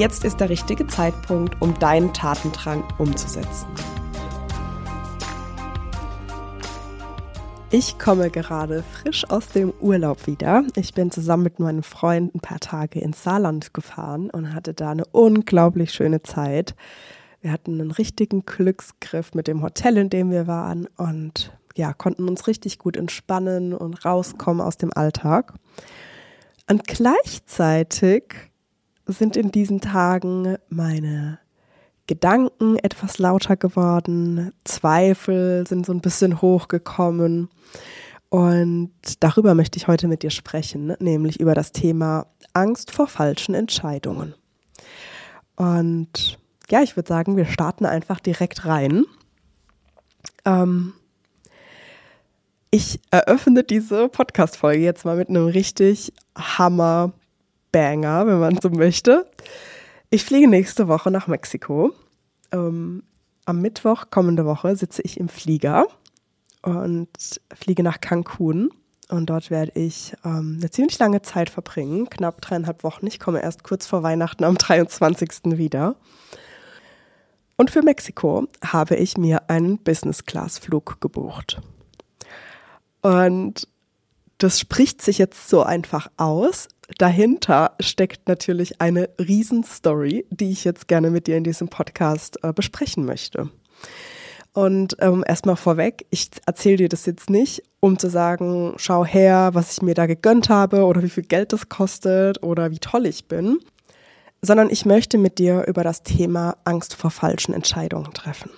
Jetzt ist der richtige Zeitpunkt, um deinen Tatendrang umzusetzen. Ich komme gerade frisch aus dem Urlaub wieder. Ich bin zusammen mit meinem Freund ein paar Tage ins Saarland gefahren und hatte da eine unglaublich schöne Zeit. Wir hatten einen richtigen Glücksgriff mit dem Hotel, in dem wir waren und ja, konnten uns richtig gut entspannen und rauskommen aus dem Alltag. Und gleichzeitig sind in diesen Tagen meine Gedanken etwas lauter geworden, Zweifel sind so ein bisschen hochgekommen. Und darüber möchte ich heute mit dir sprechen, nämlich über das Thema Angst vor falschen Entscheidungen. Und ja, ich würde sagen, wir starten einfach direkt rein. Ähm, ich eröffne diese Podcast-Folge jetzt mal mit einem richtig Hammer Banger, wenn man so möchte. Ich fliege nächste Woche nach Mexiko. Ähm, am Mittwoch kommende Woche sitze ich im Flieger und fliege nach Cancun. Und dort werde ich ähm, eine ziemlich lange Zeit verbringen, knapp dreieinhalb Wochen. Ich komme erst kurz vor Weihnachten am 23. wieder. Und für Mexiko habe ich mir einen Business-Class-Flug gebucht. Und das spricht sich jetzt so einfach aus. Dahinter steckt natürlich eine Riesenstory, die ich jetzt gerne mit dir in diesem Podcast äh, besprechen möchte. Und ähm, erstmal vorweg, ich erzähle dir das jetzt nicht, um zu sagen, schau her, was ich mir da gegönnt habe oder wie viel Geld das kostet oder wie toll ich bin, sondern ich möchte mit dir über das Thema Angst vor falschen Entscheidungen treffen.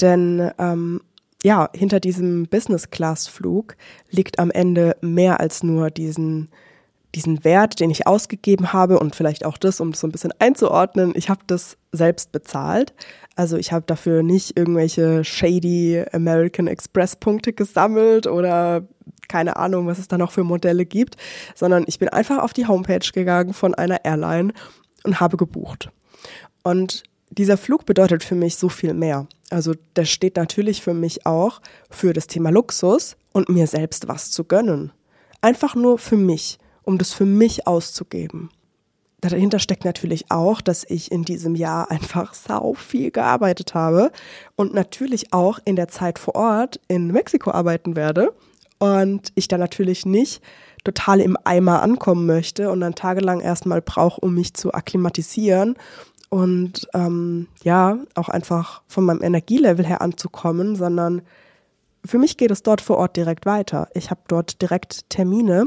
Denn ähm, ja, hinter diesem Business-Class-Flug liegt am Ende mehr als nur diesen, diesen Wert, den ich ausgegeben habe und vielleicht auch das, um das so ein bisschen einzuordnen. Ich habe das selbst bezahlt. Also ich habe dafür nicht irgendwelche shady American Express Punkte gesammelt oder keine Ahnung, was es da noch für Modelle gibt, sondern ich bin einfach auf die Homepage gegangen von einer Airline und habe gebucht. Und dieser Flug bedeutet für mich so viel mehr. Also der steht natürlich für mich auch für das Thema Luxus und mir selbst was zu gönnen. Einfach nur für mich, um das für mich auszugeben. Dahinter steckt natürlich auch, dass ich in diesem Jahr einfach sau viel gearbeitet habe und natürlich auch in der Zeit vor Ort in Mexiko arbeiten werde. Und ich da natürlich nicht total im Eimer ankommen möchte und dann tagelang erstmal brauche, um mich zu akklimatisieren und ähm, ja, auch einfach von meinem Energielevel her anzukommen, sondern für mich geht es dort vor Ort direkt weiter. Ich habe dort direkt Termine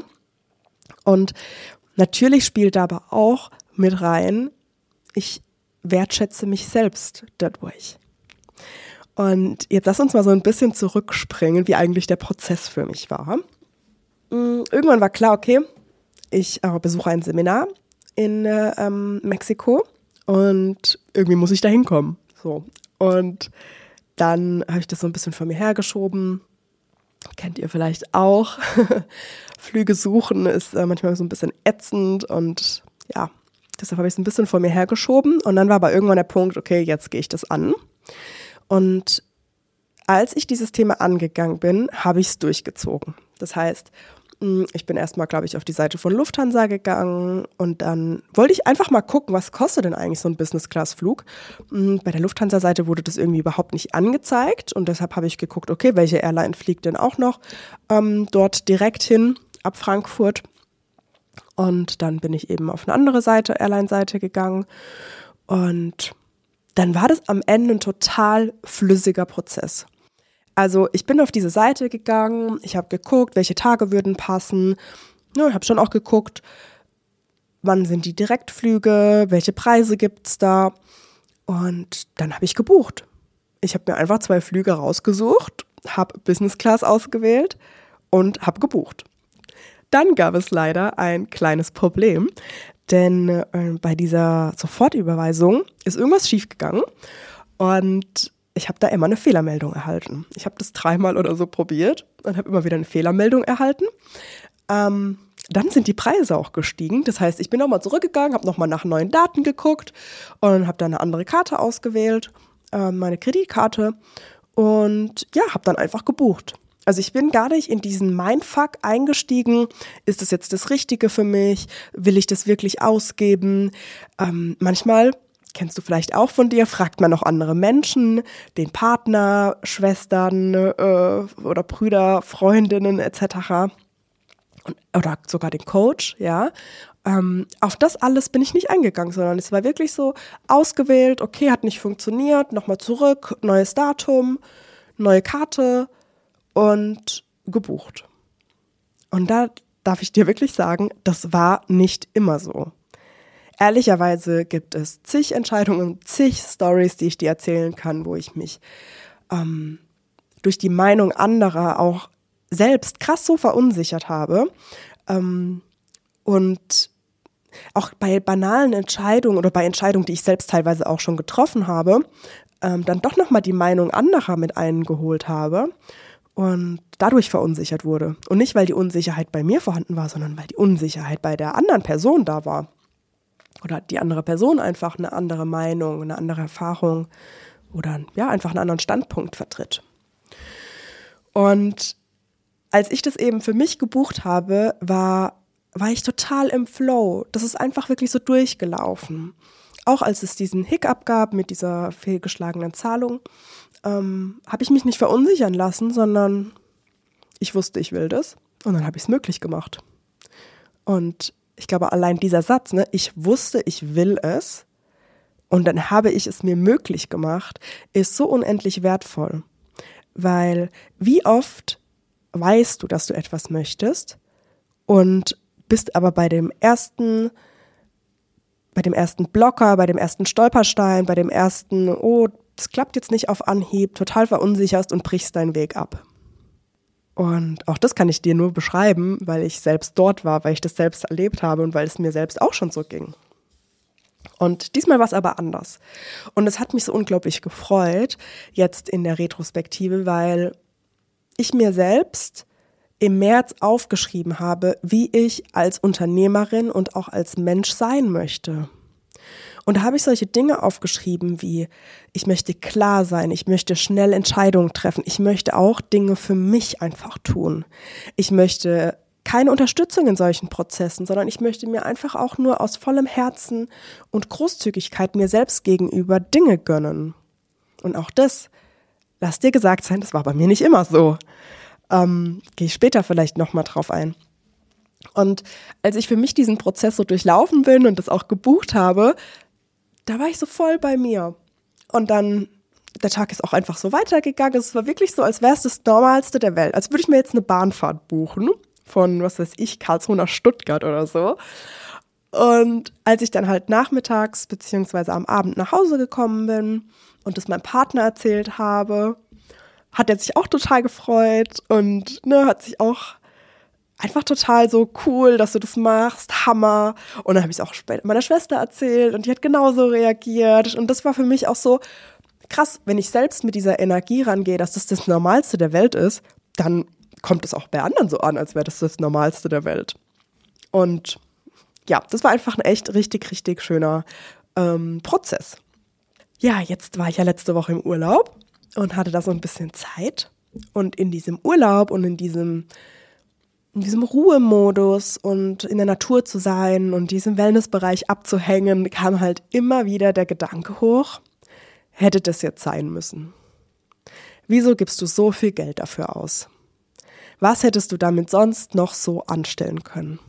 und natürlich spielt da aber auch mit rein, ich wertschätze mich selbst dadurch. Und jetzt lass uns mal so ein bisschen zurückspringen, wie eigentlich der Prozess für mich war. Mm, irgendwann war klar, okay, ich äh, besuche ein Seminar in äh, ähm, Mexiko und irgendwie muss ich da hinkommen. So. Und dann habe ich das so ein bisschen vor mir hergeschoben. Kennt ihr vielleicht auch. Flüge suchen ist äh, manchmal so ein bisschen ätzend und ja, deshalb habe ich es ein bisschen vor mir hergeschoben. Und dann war aber irgendwann der Punkt, okay, jetzt gehe ich das an. Und als ich dieses Thema angegangen bin, habe ich es durchgezogen. Das heißt, ich bin erstmal, glaube ich, auf die Seite von Lufthansa gegangen und dann wollte ich einfach mal gucken, was kostet denn eigentlich so ein Business-Class-Flug. Hm, bei der Lufthansa-Seite wurde das irgendwie überhaupt nicht angezeigt und deshalb habe ich geguckt, okay, welche Airline fliegt denn auch noch ähm, dort direkt hin ab Frankfurt. Und dann bin ich eben auf eine andere Seite, Airline-Seite gegangen und dann war das am Ende ein total flüssiger Prozess. Also ich bin auf diese Seite gegangen, ich habe geguckt, welche Tage würden passen. Ja, ich habe schon auch geguckt, wann sind die Direktflüge, welche Preise gibt es da. Und dann habe ich gebucht. Ich habe mir einfach zwei Flüge rausgesucht, habe Business Class ausgewählt und habe gebucht. Dann gab es leider ein kleines Problem, denn äh, bei dieser Sofortüberweisung ist irgendwas schiefgegangen Und ich habe da immer eine Fehlermeldung erhalten. Ich habe das dreimal oder so probiert und habe immer wieder eine Fehlermeldung erhalten. Ähm, dann sind die Preise auch gestiegen. Das heißt, ich bin nochmal zurückgegangen, habe nochmal nach neuen Daten geguckt und habe dann eine andere Karte ausgewählt, äh, meine Kreditkarte und ja, habe dann einfach gebucht. Also ich bin gar nicht in diesen Mindfuck eingestiegen. Ist das jetzt das Richtige für mich? Will ich das wirklich ausgeben? Ähm, manchmal kennst du vielleicht auch von dir, fragt man noch andere Menschen, den Partner, Schwestern äh, oder Brüder, Freundinnen etc. oder sogar den Coach, ja. Ähm, auf das alles bin ich nicht eingegangen, sondern es war wirklich so ausgewählt, okay, hat nicht funktioniert, nochmal zurück, neues Datum, neue Karte und gebucht. Und da darf ich dir wirklich sagen, das war nicht immer so. Ehrlicherweise gibt es zig Entscheidungen, zig Stories, die ich dir erzählen kann, wo ich mich ähm, durch die Meinung anderer auch selbst krass so verunsichert habe. Ähm, und auch bei banalen Entscheidungen oder bei Entscheidungen, die ich selbst teilweise auch schon getroffen habe, ähm, dann doch nochmal die Meinung anderer mit eingeholt habe und dadurch verunsichert wurde. Und nicht, weil die Unsicherheit bei mir vorhanden war, sondern weil die Unsicherheit bei der anderen Person da war oder die andere Person einfach eine andere Meinung, eine andere Erfahrung oder ja, einfach einen anderen Standpunkt vertritt. Und als ich das eben für mich gebucht habe, war, war ich total im Flow. Das ist einfach wirklich so durchgelaufen. Auch als es diesen Hiccup gab mit dieser fehlgeschlagenen Zahlung, ähm, habe ich mich nicht verunsichern lassen, sondern ich wusste, ich will das. Und dann habe ich es möglich gemacht. Und ich glaube, allein dieser Satz, ne, ich wusste, ich will es und dann habe ich es mir möglich gemacht, ist so unendlich wertvoll. Weil wie oft weißt du, dass du etwas möchtest und bist aber bei dem ersten, bei dem ersten Blocker, bei dem ersten Stolperstein, bei dem ersten, oh, es klappt jetzt nicht auf Anhieb, total verunsicherst und brichst deinen Weg ab. Und auch das kann ich dir nur beschreiben, weil ich selbst dort war, weil ich das selbst erlebt habe und weil es mir selbst auch schon so ging. Und diesmal war es aber anders. Und es hat mich so unglaublich gefreut, jetzt in der Retrospektive, weil ich mir selbst im März aufgeschrieben habe, wie ich als Unternehmerin und auch als Mensch sein möchte. Und da habe ich solche Dinge aufgeschrieben wie, ich möchte klar sein, ich möchte schnell Entscheidungen treffen, ich möchte auch Dinge für mich einfach tun. Ich möchte keine Unterstützung in solchen Prozessen, sondern ich möchte mir einfach auch nur aus vollem Herzen und Großzügigkeit mir selbst gegenüber Dinge gönnen. Und auch das, lass dir gesagt sein, das war bei mir nicht immer so. Ähm, Gehe ich später vielleicht nochmal drauf ein. Und als ich für mich diesen Prozess so durchlaufen bin und das auch gebucht habe, da war ich so voll bei mir. Und dann, der Tag ist auch einfach so weitergegangen. Es war wirklich so, als wäre es das Normalste der Welt. Als würde ich mir jetzt eine Bahnfahrt buchen von, was weiß ich, Karlsruhe nach Stuttgart oder so. Und als ich dann halt nachmittags beziehungsweise am Abend nach Hause gekommen bin und das meinem Partner erzählt habe, hat er sich auch total gefreut und ne, hat sich auch einfach total so cool, dass du das machst, Hammer. Und dann habe ich es auch später meiner Schwester erzählt und die hat genauso reagiert. Und das war für mich auch so krass, wenn ich selbst mit dieser Energie rangehe, dass das das Normalste der Welt ist, dann kommt es auch bei anderen so an, als wäre das das Normalste der Welt. Und ja, das war einfach ein echt richtig, richtig schöner ähm, Prozess. Ja, jetzt war ich ja letzte Woche im Urlaub und hatte da so ein bisschen Zeit. Und in diesem Urlaub und in diesem in diesem Ruhemodus und in der Natur zu sein und diesem Wellnessbereich abzuhängen, kam halt immer wieder der Gedanke hoch, hätte das jetzt sein müssen. Wieso gibst du so viel Geld dafür aus? Was hättest du damit sonst noch so anstellen können?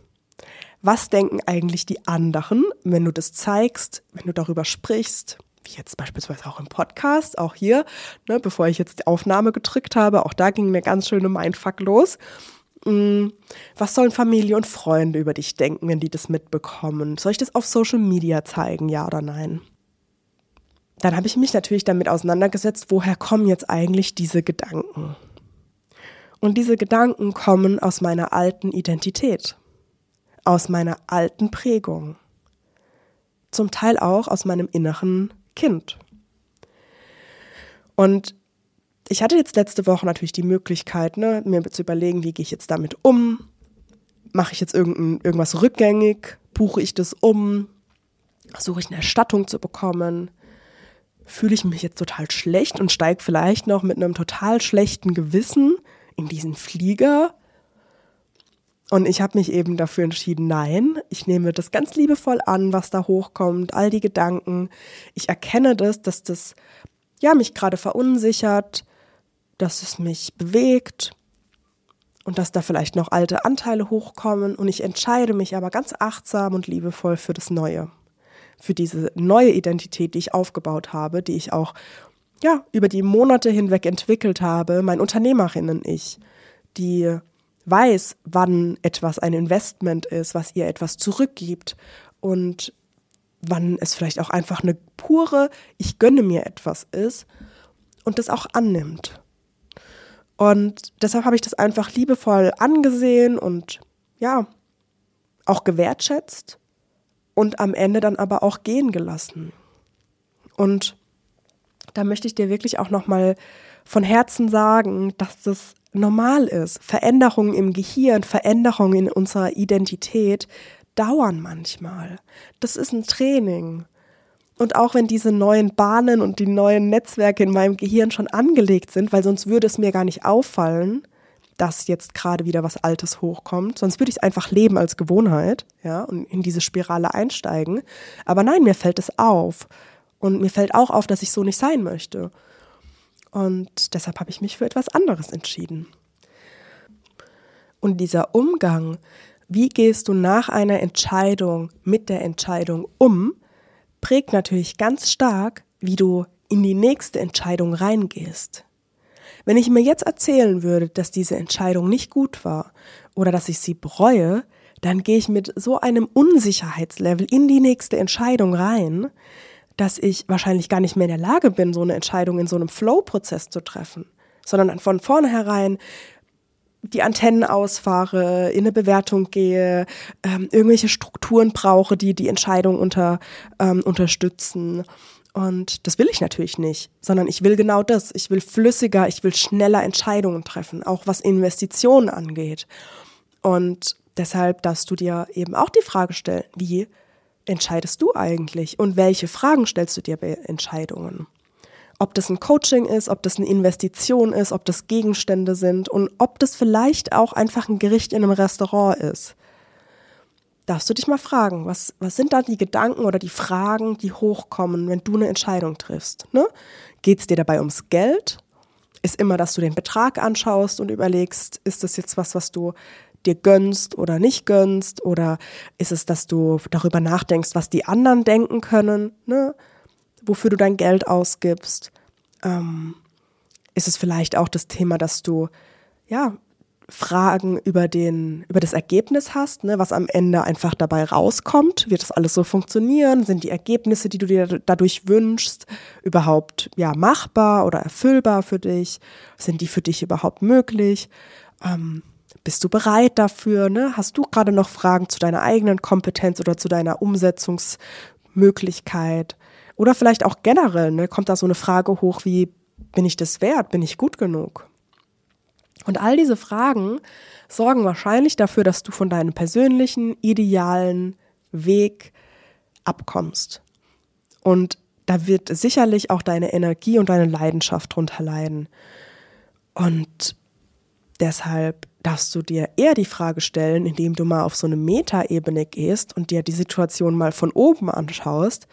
Was denken eigentlich die anderen, wenn du das zeigst, wenn du darüber sprichst, wie jetzt beispielsweise auch im Podcast, auch hier, ne, bevor ich jetzt die Aufnahme gedrückt habe, auch da ging eine ganz schöne Mindfuck los. Was sollen Familie und Freunde über dich denken, wenn die das mitbekommen? Soll ich das auf Social Media zeigen, ja oder nein? Dann habe ich mich natürlich damit auseinandergesetzt, woher kommen jetzt eigentlich diese Gedanken? Und diese Gedanken kommen aus meiner alten Identität, aus meiner alten Prägung, zum Teil auch aus meinem inneren Kind. Und ich hatte jetzt letzte Woche natürlich die Möglichkeit, ne, mir zu überlegen, wie gehe ich jetzt damit um? Mache ich jetzt irgendein, irgendwas rückgängig? Buche ich das um? Suche ich eine Erstattung zu bekommen? Fühle ich mich jetzt total schlecht und steige vielleicht noch mit einem total schlechten Gewissen in diesen Flieger? Und ich habe mich eben dafür entschieden, nein, ich nehme das ganz liebevoll an, was da hochkommt, all die Gedanken. Ich erkenne das, dass das ja mich gerade verunsichert, dass es mich bewegt und dass da vielleicht noch alte Anteile hochkommen und ich entscheide mich aber ganz achtsam und liebevoll für das Neue, für diese neue Identität, die ich aufgebaut habe, die ich auch ja über die Monate hinweg entwickelt habe, mein Unternehmerinnen-Ich, die weiß, wann etwas ein Investment ist, was ihr etwas zurückgibt und wann es vielleicht auch einfach eine pure Ich gönne mir etwas ist und das auch annimmt. Und deshalb habe ich das einfach liebevoll angesehen und ja, auch gewertschätzt und am Ende dann aber auch gehen gelassen. Und da möchte ich dir wirklich auch nochmal von Herzen sagen, dass das normal ist. Veränderungen im Gehirn, Veränderungen in unserer Identität dauern manchmal. Das ist ein Training. Und auch wenn diese neuen Bahnen und die neuen Netzwerke in meinem Gehirn schon angelegt sind, weil sonst würde es mir gar nicht auffallen, dass jetzt gerade wieder was Altes hochkommt. Sonst würde ich es einfach leben als Gewohnheit, ja, und in diese Spirale einsteigen. Aber nein, mir fällt es auf. Und mir fällt auch auf, dass ich so nicht sein möchte. Und deshalb habe ich mich für etwas anderes entschieden. Und dieser Umgang, wie gehst du nach einer Entscheidung mit der Entscheidung um, prägt natürlich ganz stark, wie du in die nächste Entscheidung reingehst. Wenn ich mir jetzt erzählen würde, dass diese Entscheidung nicht gut war oder dass ich sie bereue, dann gehe ich mit so einem Unsicherheitslevel in die nächste Entscheidung rein, dass ich wahrscheinlich gar nicht mehr in der Lage bin, so eine Entscheidung in so einem Flow-Prozess zu treffen, sondern von vornherein die Antennen ausfahre, in eine Bewertung gehe, ähm, irgendwelche Strukturen brauche, die die Entscheidung unter, ähm, unterstützen. Und das will ich natürlich nicht, sondern ich will genau das. Ich will flüssiger, ich will schneller Entscheidungen treffen, auch was Investitionen angeht. Und deshalb darfst du dir eben auch die Frage stellen, wie entscheidest du eigentlich und welche Fragen stellst du dir bei Entscheidungen? Ob das ein Coaching ist, ob das eine Investition ist, ob das Gegenstände sind und ob das vielleicht auch einfach ein Gericht in einem Restaurant ist. Darfst du dich mal fragen, was, was sind da die Gedanken oder die Fragen, die hochkommen, wenn du eine Entscheidung triffst? Ne? Geht es dir dabei ums Geld? Ist immer, dass du den Betrag anschaust und überlegst, ist das jetzt was, was du dir gönnst oder nicht gönnst? Oder ist es, dass du darüber nachdenkst, was die anderen denken können, ne? Wofür du dein Geld ausgibst? Ähm, ist es vielleicht auch das Thema, dass du ja Fragen über den über das Ergebnis hast, ne, was am Ende einfach dabei rauskommt, wird das alles so funktionieren? Sind die Ergebnisse, die du dir dadurch wünschst, überhaupt ja machbar oder erfüllbar für dich? Sind die für dich überhaupt möglich? Ähm, bist du bereit dafür? Ne? Hast du gerade noch Fragen zu deiner eigenen Kompetenz oder zu deiner Umsetzungsmöglichkeit? Oder vielleicht auch generell, ne? kommt da so eine Frage hoch wie, bin ich das wert? Bin ich gut genug? Und all diese Fragen sorgen wahrscheinlich dafür, dass du von deinem persönlichen, idealen Weg abkommst. Und da wird sicherlich auch deine Energie und deine Leidenschaft drunter leiden. Und deshalb darfst du dir eher die Frage stellen, indem du mal auf so eine Metaebene gehst und dir die Situation mal von oben anschaust,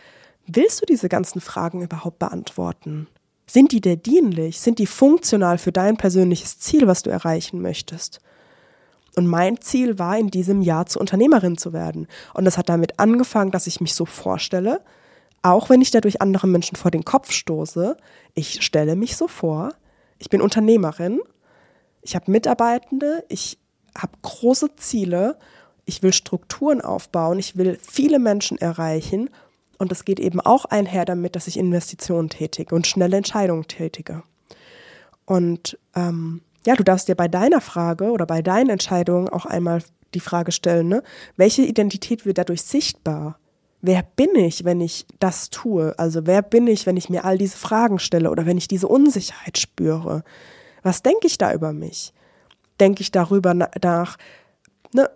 willst du diese ganzen Fragen überhaupt beantworten? Sind die dir dienlich? Sind die funktional für dein persönliches Ziel, was du erreichen möchtest? Und mein Ziel war in diesem Jahr zur Unternehmerin zu werden. Und das hat damit angefangen, dass ich mich so vorstelle, auch wenn ich dadurch anderen Menschen vor den Kopf stoße, ich stelle mich so vor, ich bin Unternehmerin ich habe Mitarbeitende, ich habe große Ziele, ich will Strukturen aufbauen, ich will viele Menschen erreichen und das geht eben auch einher damit, dass ich Investitionen tätige und schnelle Entscheidungen tätige. Und ähm, ja, du darfst dir bei deiner Frage oder bei deinen Entscheidungen auch einmal die Frage stellen, ne, welche Identität wird dadurch sichtbar? wer bin ich, wenn ich das tue? Also wer bin ich, wenn ich mir all diese Fragen stelle oder wenn ich diese Unsicherheit spüre? Was denke ich da über mich? Denke ich darüber nach, ne,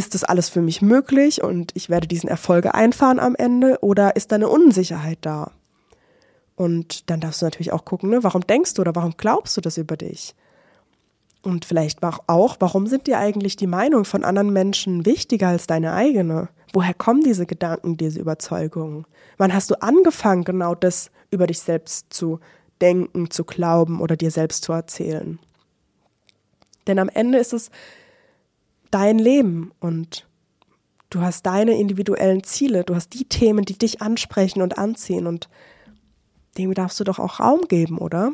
ist das alles für mich möglich und ich werde diesen Erfolge einfahren am Ende oder ist da eine Unsicherheit da? Und dann darfst du natürlich auch gucken, ne, warum denkst du oder warum glaubst du das über dich? Und vielleicht auch, warum sind dir eigentlich die Meinung von anderen Menschen wichtiger als deine eigene? Woher kommen diese Gedanken, diese Überzeugungen? Wann hast du angefangen, genau das über dich selbst zu denken, zu glauben oder dir selbst zu erzählen? Denn am Ende ist es dein Leben und du hast deine individuellen Ziele, du hast die Themen, die dich ansprechen und anziehen und dem darfst du doch auch Raum geben, oder?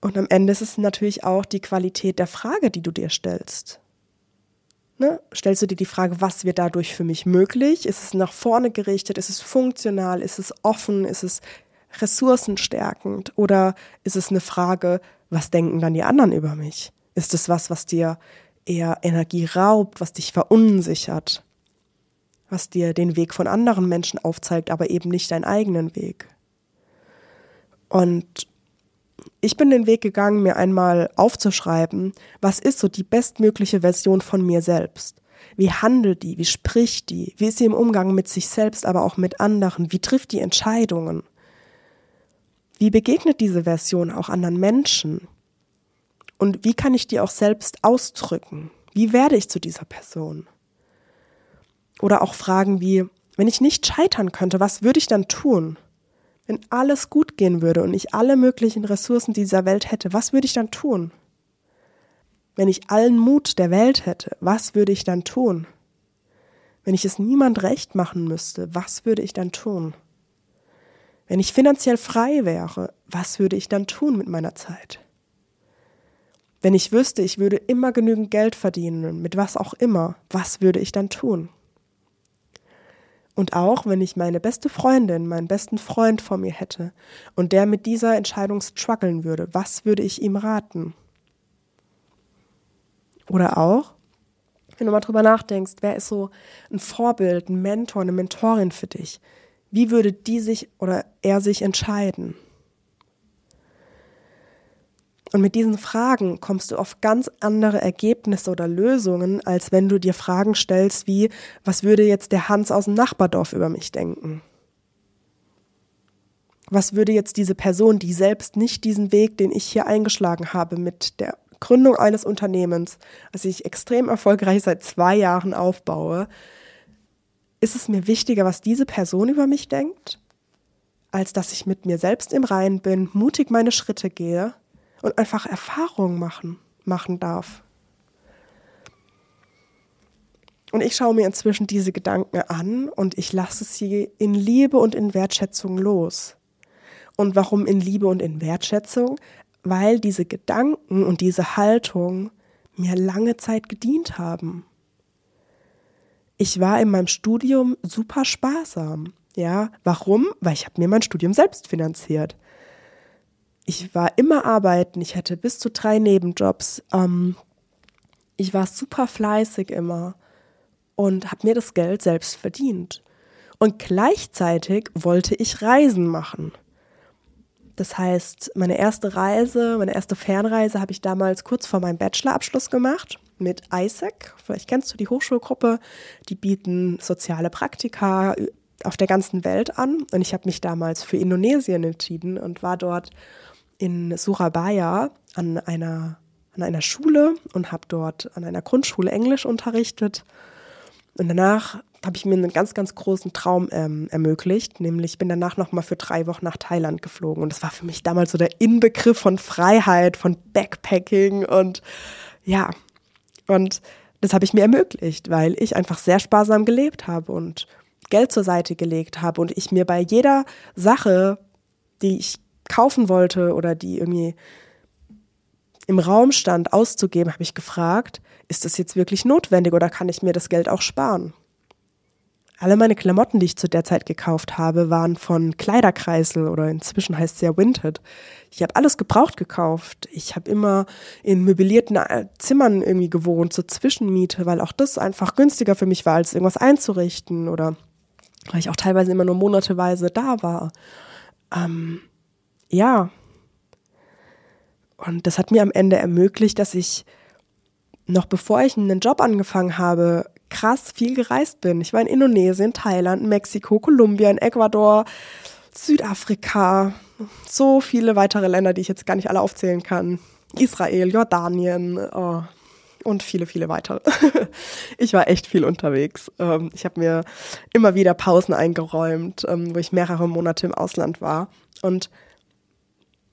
Und am Ende ist es natürlich auch die Qualität der Frage, die du dir stellst. Ne? Stellst du dir die Frage, was wird dadurch für mich möglich? Ist es nach vorne gerichtet? Ist es funktional? Ist es offen? Ist es ressourcenstärkend? Oder ist es eine Frage, was denken dann die anderen über mich? Ist es was, was dir eher Energie raubt, was dich verunsichert, was dir den Weg von anderen Menschen aufzeigt, aber eben nicht deinen eigenen Weg? Und ich bin den Weg gegangen, mir einmal aufzuschreiben, was ist so die bestmögliche Version von mir selbst? Wie handelt die? Wie spricht die? Wie ist sie im Umgang mit sich selbst, aber auch mit anderen? Wie trifft die Entscheidungen? Wie begegnet diese Version auch anderen Menschen? Und wie kann ich die auch selbst ausdrücken? Wie werde ich zu dieser Person? Oder auch Fragen wie, wenn ich nicht scheitern könnte, was würde ich dann tun? Wenn alles gut gehen würde und ich alle möglichen Ressourcen dieser Welt hätte, was würde ich dann tun? Wenn ich allen Mut der Welt hätte, was würde ich dann tun? Wenn ich es niemand recht machen müsste, was würde ich dann tun? Wenn ich finanziell frei wäre, was würde ich dann tun mit meiner Zeit? Wenn ich wüsste, ich würde immer genügend Geld verdienen, mit was auch immer, was würde ich dann tun? Und auch wenn ich meine beste Freundin, meinen besten Freund vor mir hätte und der mit dieser Entscheidung strugglen würde, was würde ich ihm raten? Oder auch, wenn du mal drüber nachdenkst, wer ist so ein Vorbild, ein Mentor, eine Mentorin für dich? Wie würde die sich oder er sich entscheiden? Und mit diesen Fragen kommst du auf ganz andere Ergebnisse oder Lösungen, als wenn du dir Fragen stellst wie, was würde jetzt der Hans aus dem Nachbardorf über mich denken? Was würde jetzt diese Person, die selbst nicht diesen Weg, den ich hier eingeschlagen habe, mit der Gründung eines Unternehmens, das ich extrem erfolgreich seit zwei Jahren aufbaue, ist es mir wichtiger, was diese Person über mich denkt, als dass ich mit mir selbst im Reinen bin, mutig meine Schritte gehe und einfach Erfahrungen machen, machen darf. Und ich schaue mir inzwischen diese Gedanken an und ich lasse sie in Liebe und in Wertschätzung los. Und warum in Liebe und in Wertschätzung? Weil diese Gedanken und diese Haltung mir lange Zeit gedient haben. Ich war in meinem Studium super sparsam. Ja, warum? Weil ich habe mir mein Studium selbst finanziert ich war immer arbeiten, ich hatte bis zu drei Nebenjobs. Ähm, ich war super fleißig immer und habe mir das Geld selbst verdient. Und gleichzeitig wollte ich Reisen machen. Das heißt, meine erste Reise, meine erste Fernreise habe ich damals kurz vor meinem Bachelorabschluss gemacht mit ISAC. Vielleicht kennst du die Hochschulgruppe. Die bieten soziale Praktika auf der ganzen Welt an. Und ich habe mich damals für Indonesien entschieden und war dort in Surabaya an einer, an einer Schule und habe dort an einer Grundschule Englisch unterrichtet. Und danach habe ich mir einen ganz, ganz großen Traum ähm, ermöglicht, nämlich bin danach nochmal für drei Wochen nach Thailand geflogen. Und das war für mich damals so der Inbegriff von Freiheit, von Backpacking und ja, und das habe ich mir ermöglicht, weil ich einfach sehr sparsam gelebt habe und Geld zur Seite gelegt habe und ich mir bei jeder Sache, die ich kaufen wollte oder die irgendwie im Raum stand, auszugeben, habe ich gefragt, ist das jetzt wirklich notwendig oder kann ich mir das Geld auch sparen? Alle meine Klamotten, die ich zu der Zeit gekauft habe, waren von Kleiderkreisel oder inzwischen heißt es ja Vinted. Ich habe alles gebraucht gekauft. Ich habe immer in möblierten äh, Zimmern irgendwie gewohnt, zur Zwischenmiete, weil auch das einfach günstiger für mich war, als irgendwas einzurichten oder weil ich auch teilweise immer nur monateweise da war. Ähm, ja. Und das hat mir am Ende ermöglicht, dass ich noch bevor ich einen Job angefangen habe, krass viel gereist bin. Ich war in Indonesien, Thailand, Mexiko, Kolumbien, Ecuador, Südafrika, so viele weitere Länder, die ich jetzt gar nicht alle aufzählen kann. Israel, Jordanien oh, und viele, viele weitere. ich war echt viel unterwegs. Ähm, ich habe mir immer wieder Pausen eingeräumt, ähm, wo ich mehrere Monate im Ausland war. Und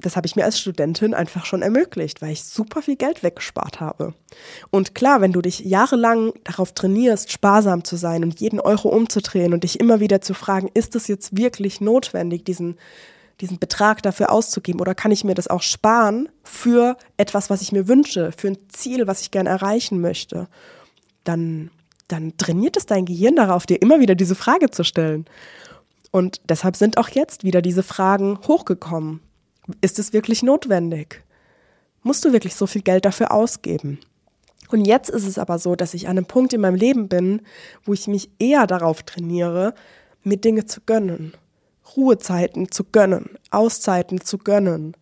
das habe ich mir als Studentin einfach schon ermöglicht, weil ich super viel Geld weggespart habe. Und klar, wenn du dich jahrelang darauf trainierst, sparsam zu sein und jeden Euro umzudrehen und dich immer wieder zu fragen, ist es jetzt wirklich notwendig, diesen, diesen Betrag dafür auszugeben oder kann ich mir das auch sparen für etwas, was ich mir wünsche, für ein Ziel, was ich gerne erreichen möchte, dann, dann trainiert es dein Gehirn darauf, dir immer wieder diese Frage zu stellen. Und deshalb sind auch jetzt wieder diese Fragen hochgekommen ist es wirklich notwendig? Musst du wirklich so viel Geld dafür ausgeben? Und jetzt ist es aber so, dass ich an einem Punkt in meinem Leben bin, wo ich mich eher darauf trainiere, mir Dinge zu gönnen, Ruhezeiten zu gönnen, Auszeiten zu gönnen,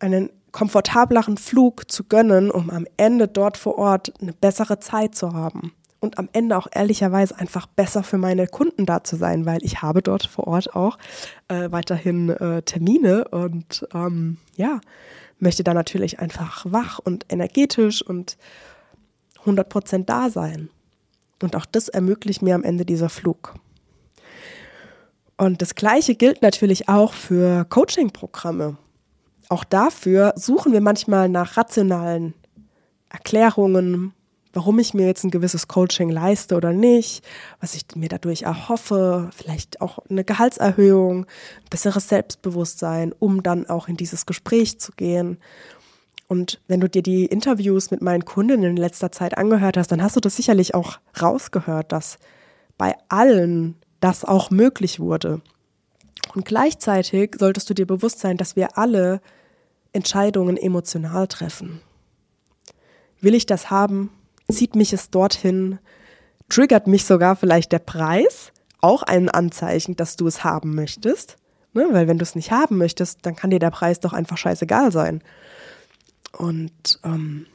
einen komfortableren Flug zu gönnen, um am Ende dort vor Ort eine bessere Zeit zu haben und am Ende auch ehrlicherweise einfach besser für meine Kunden da zu sein, weil ich habe dort vor Ort auch äh, weiterhin äh, Termine und ähm, ja, möchte da natürlich einfach wach und energetisch und 100 Prozent da sein. Und auch das ermöglicht mir am Ende dieser Flug. Und das Gleiche gilt natürlich auch für Coaching-Programme. Auch dafür suchen wir manchmal nach rationalen Erklärungen, warum ich mir jetzt ein gewisses Coaching leiste oder nicht, was ich mir dadurch erhoffe, vielleicht auch eine Gehaltserhöhung, besseres Selbstbewusstsein, um dann auch in dieses Gespräch zu gehen. Und wenn du dir die Interviews mit meinen Kundinnen in letzter Zeit angehört hast, dann hast du das sicherlich auch rausgehört, dass bei allen das auch möglich wurde. Und gleichzeitig solltest du dir bewusst sein, dass wir alle Entscheidungen emotional treffen. Will ich das haben? Zieht mich es dorthin, triggert mich sogar vielleicht der Preis, auch ein Anzeichen, dass du es haben möchtest. Ne? Weil wenn du es nicht haben möchtest, dann kann dir der Preis doch einfach scheißegal sein. Und ähm,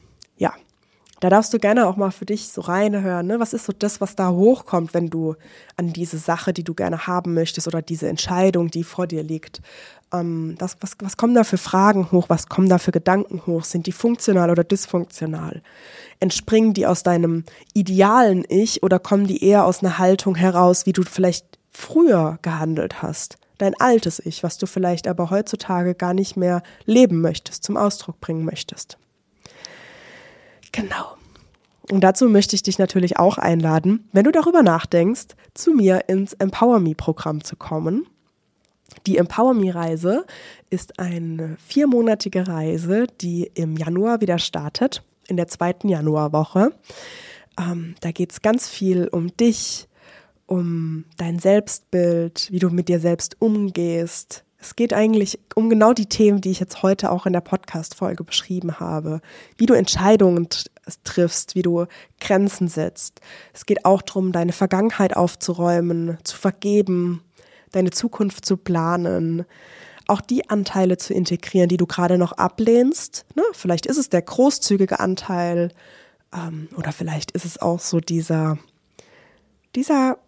da darfst du gerne auch mal für dich so reinhören. Ne? Was ist so das, was da hochkommt, wenn du an diese Sache, die du gerne haben möchtest oder diese Entscheidung, die vor dir liegt, ähm, das, was, was kommen da für Fragen hoch? Was kommen da für Gedanken hoch? Sind die funktional oder dysfunktional? Entspringen die aus deinem idealen Ich oder kommen die eher aus einer Haltung heraus, wie du vielleicht früher gehandelt hast? Dein altes Ich, was du vielleicht aber heutzutage gar nicht mehr leben möchtest, zum Ausdruck bringen möchtest. Genau. Und dazu möchte ich dich natürlich auch einladen, wenn du darüber nachdenkst, zu mir ins Empower Me Programm zu kommen. Die Empower Me Reise ist eine viermonatige Reise, die im Januar wieder startet, in der zweiten Januarwoche. Ähm, da geht es ganz viel um dich, um dein Selbstbild, wie du mit dir selbst umgehst, es geht eigentlich um genau die Themen, die ich jetzt heute auch in der Podcast-Folge beschrieben habe. Wie du Entscheidungen triffst, wie du Grenzen setzt. Es geht auch darum, deine Vergangenheit aufzuräumen, zu vergeben, deine Zukunft zu planen, auch die Anteile zu integrieren, die du gerade noch ablehnst. Ne? Vielleicht ist es der großzügige Anteil ähm, oder vielleicht ist es auch so dieser, dieser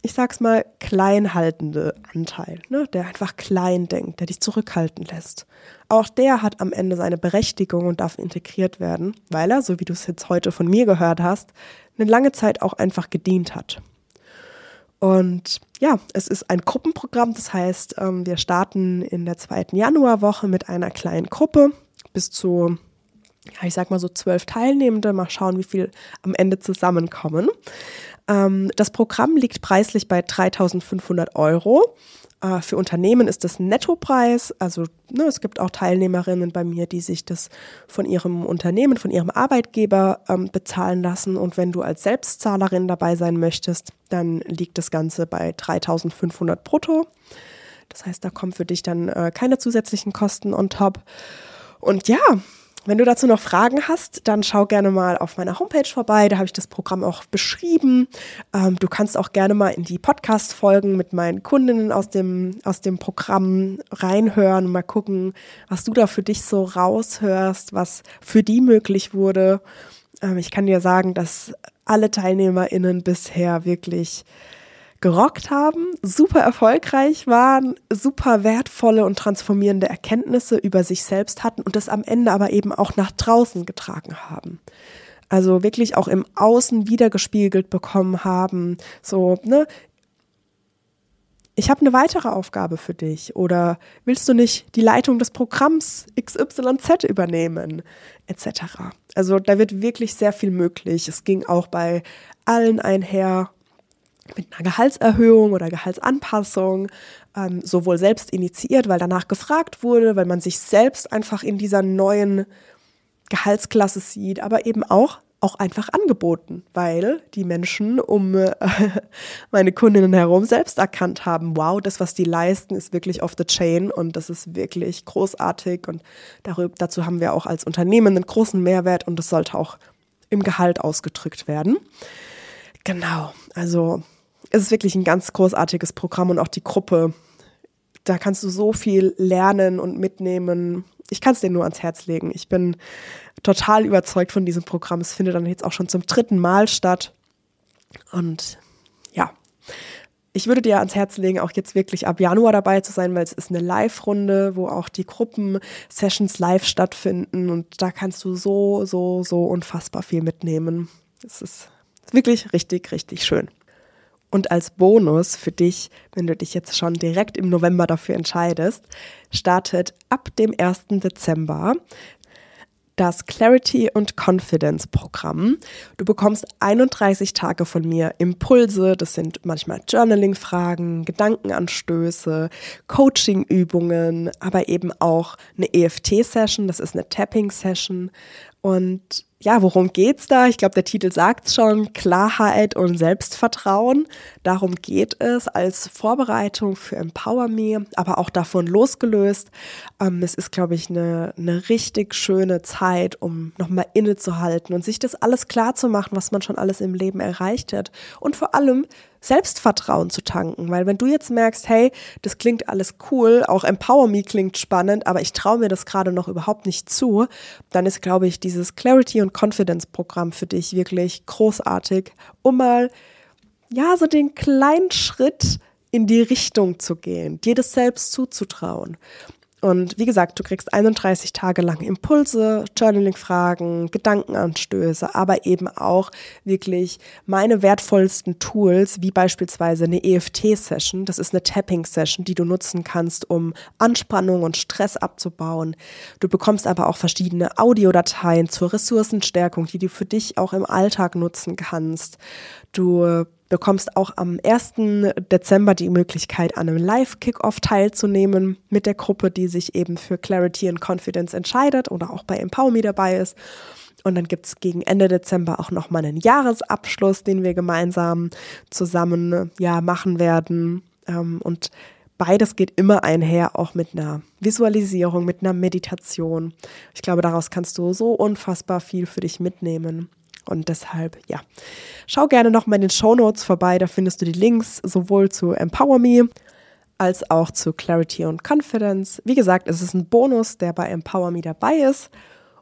ich sag's mal, kleinhaltende Anteil, ne? der einfach klein denkt, der dich zurückhalten lässt. Auch der hat am Ende seine Berechtigung und darf integriert werden, weil er, so wie du es jetzt heute von mir gehört hast, eine lange Zeit auch einfach gedient hat. Und ja, es ist ein Gruppenprogramm, das heißt, ähm, wir starten in der zweiten Januarwoche mit einer kleinen Gruppe bis zu, ja, ich sag mal so zwölf Teilnehmende, mal schauen, wie viel am Ende zusammenkommen. Ähm, das Programm liegt preislich bei 3.500 Euro. Äh, für Unternehmen ist das Nettopreis. Also ne, es gibt auch Teilnehmerinnen bei mir, die sich das von ihrem Unternehmen, von ihrem Arbeitgeber ähm, bezahlen lassen. Und wenn du als Selbstzahlerin dabei sein möchtest, dann liegt das Ganze bei 3.500 brutto. Das heißt, da kommen für dich dann äh, keine zusätzlichen Kosten on top. Und ja, wenn du dazu noch Fragen hast, dann schau gerne mal auf meiner Homepage vorbei. Da habe ich das Programm auch beschrieben. Ähm, du kannst auch gerne mal in die Podcast-Folgen mit meinen Kundinnen aus dem, aus dem Programm reinhören und mal gucken, was du da für dich so raushörst, was für die möglich wurde. Ähm, ich kann dir sagen, dass alle TeilnehmerInnen bisher wirklich gerockt haben, super erfolgreich waren, super wertvolle und transformierende Erkenntnisse über sich selbst hatten und das am Ende aber eben auch nach draußen getragen haben. Also wirklich auch im Außen wiedergespiegelt bekommen haben, so, ne, ich habe eine weitere Aufgabe für dich oder willst du nicht die Leitung des Programms XYZ übernehmen, etc. Also da wird wirklich sehr viel möglich. Es ging auch bei allen einher mit einer Gehaltserhöhung oder Gehaltsanpassung, ähm, sowohl selbst initiiert, weil danach gefragt wurde, weil man sich selbst einfach in dieser neuen Gehaltsklasse sieht, aber eben auch auch einfach angeboten, weil die Menschen um meine Kundinnen herum selbst erkannt haben, wow, das, was die leisten, ist wirklich off the chain und das ist wirklich großartig und darüber, dazu haben wir auch als Unternehmen einen großen Mehrwert und das sollte auch im Gehalt ausgedrückt werden. Genau, also es ist wirklich ein ganz großartiges Programm und auch die Gruppe. Da kannst du so viel lernen und mitnehmen. Ich kann es dir nur ans Herz legen. Ich bin total überzeugt von diesem Programm. Es findet dann jetzt auch schon zum dritten Mal statt. Und ja, ich würde dir ans Herz legen, auch jetzt wirklich ab Januar dabei zu sein, weil es ist eine Live-Runde, wo auch die Gruppen-Sessions live stattfinden und da kannst du so, so, so unfassbar viel mitnehmen. Es ist wirklich richtig, richtig schön. Und als Bonus für dich, wenn du dich jetzt schon direkt im November dafür entscheidest, startet ab dem 1. Dezember das Clarity und Confidence Programm. Du bekommst 31 Tage von mir Impulse, das sind manchmal Journaling-Fragen, Gedankenanstöße, Coaching-Übungen, aber eben auch eine EFT-Session, das ist eine Tapping-Session und ja, worum geht's da? Ich glaube, der Titel sagt schon, Klarheit und Selbstvertrauen. Darum geht es als Vorbereitung für Empower Me, aber auch davon losgelöst. Ähm, es ist, glaube ich, eine, eine richtig schöne Zeit, um nochmal innezuhalten und sich das alles klar zu machen, was man schon alles im Leben erreicht hat. Und vor allem Selbstvertrauen zu tanken. Weil wenn du jetzt merkst, hey, das klingt alles cool, auch Empower Me klingt spannend, aber ich traue mir das gerade noch überhaupt nicht zu, dann ist, glaube ich, dieses Clarity und Confidence Programm für dich wirklich großartig, um mal, ja, so den kleinen Schritt in die Richtung zu gehen, dir das selbst zuzutrauen. Und wie gesagt, du kriegst 31 Tage lang Impulse, Journaling-Fragen, Gedankenanstöße, aber eben auch wirklich meine wertvollsten Tools, wie beispielsweise eine EFT-Session. Das ist eine Tapping-Session, die du nutzen kannst, um Anspannung und Stress abzubauen. Du bekommst aber auch verschiedene Audiodateien zur Ressourcenstärkung, die du für dich auch im Alltag nutzen kannst. Du bekommst auch am 1. Dezember die Möglichkeit, an einem Live-Kickoff teilzunehmen mit der Gruppe, die sich eben für Clarity and Confidence entscheidet oder auch bei Empower Me dabei ist. Und dann gibt es gegen Ende Dezember auch nochmal einen Jahresabschluss, den wir gemeinsam zusammen ja, machen werden. Ähm, und beides geht immer einher, auch mit einer Visualisierung, mit einer Meditation. Ich glaube, daraus kannst du so unfassbar viel für dich mitnehmen. Und deshalb, ja, schau gerne noch mal in den Show Notes vorbei. Da findest du die Links sowohl zu Empower Me als auch zu Clarity und Confidence. Wie gesagt, es ist ein Bonus, der bei Empower Me dabei ist.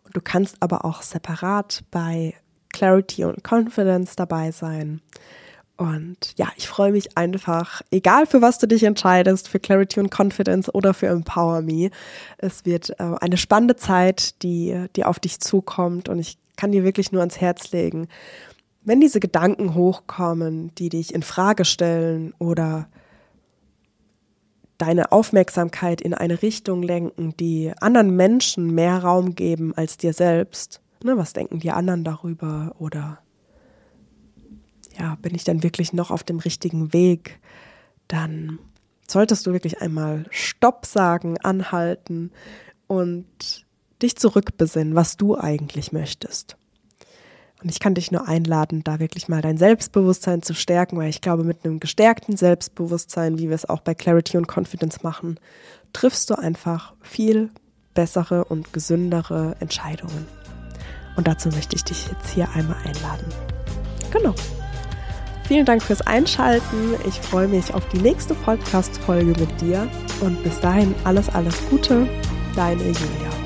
Und du kannst aber auch separat bei Clarity und Confidence dabei sein. Und ja, ich freue mich einfach, egal für was du dich entscheidest, für Clarity und Confidence oder für Empower Me. Es wird äh, eine spannende Zeit, die, die auf dich zukommt. Und ich kann dir wirklich nur ans Herz legen, wenn diese Gedanken hochkommen, die dich in Frage stellen oder deine Aufmerksamkeit in eine Richtung lenken, die anderen Menschen mehr Raum geben als dir selbst. Ne, was denken die anderen darüber? Oder ja, bin ich dann wirklich noch auf dem richtigen Weg, dann solltest du wirklich einmal Stopp sagen, anhalten und dich zurückbesinnen, was du eigentlich möchtest. Und ich kann dich nur einladen, da wirklich mal dein Selbstbewusstsein zu stärken, weil ich glaube, mit einem gestärkten Selbstbewusstsein, wie wir es auch bei Clarity und Confidence machen, triffst du einfach viel bessere und gesündere Entscheidungen. Und dazu möchte ich dich jetzt hier einmal einladen. Genau. Vielen Dank fürs Einschalten. Ich freue mich auf die nächste Podcast-Folge mit dir. Und bis dahin alles, alles Gute. Deine Julia.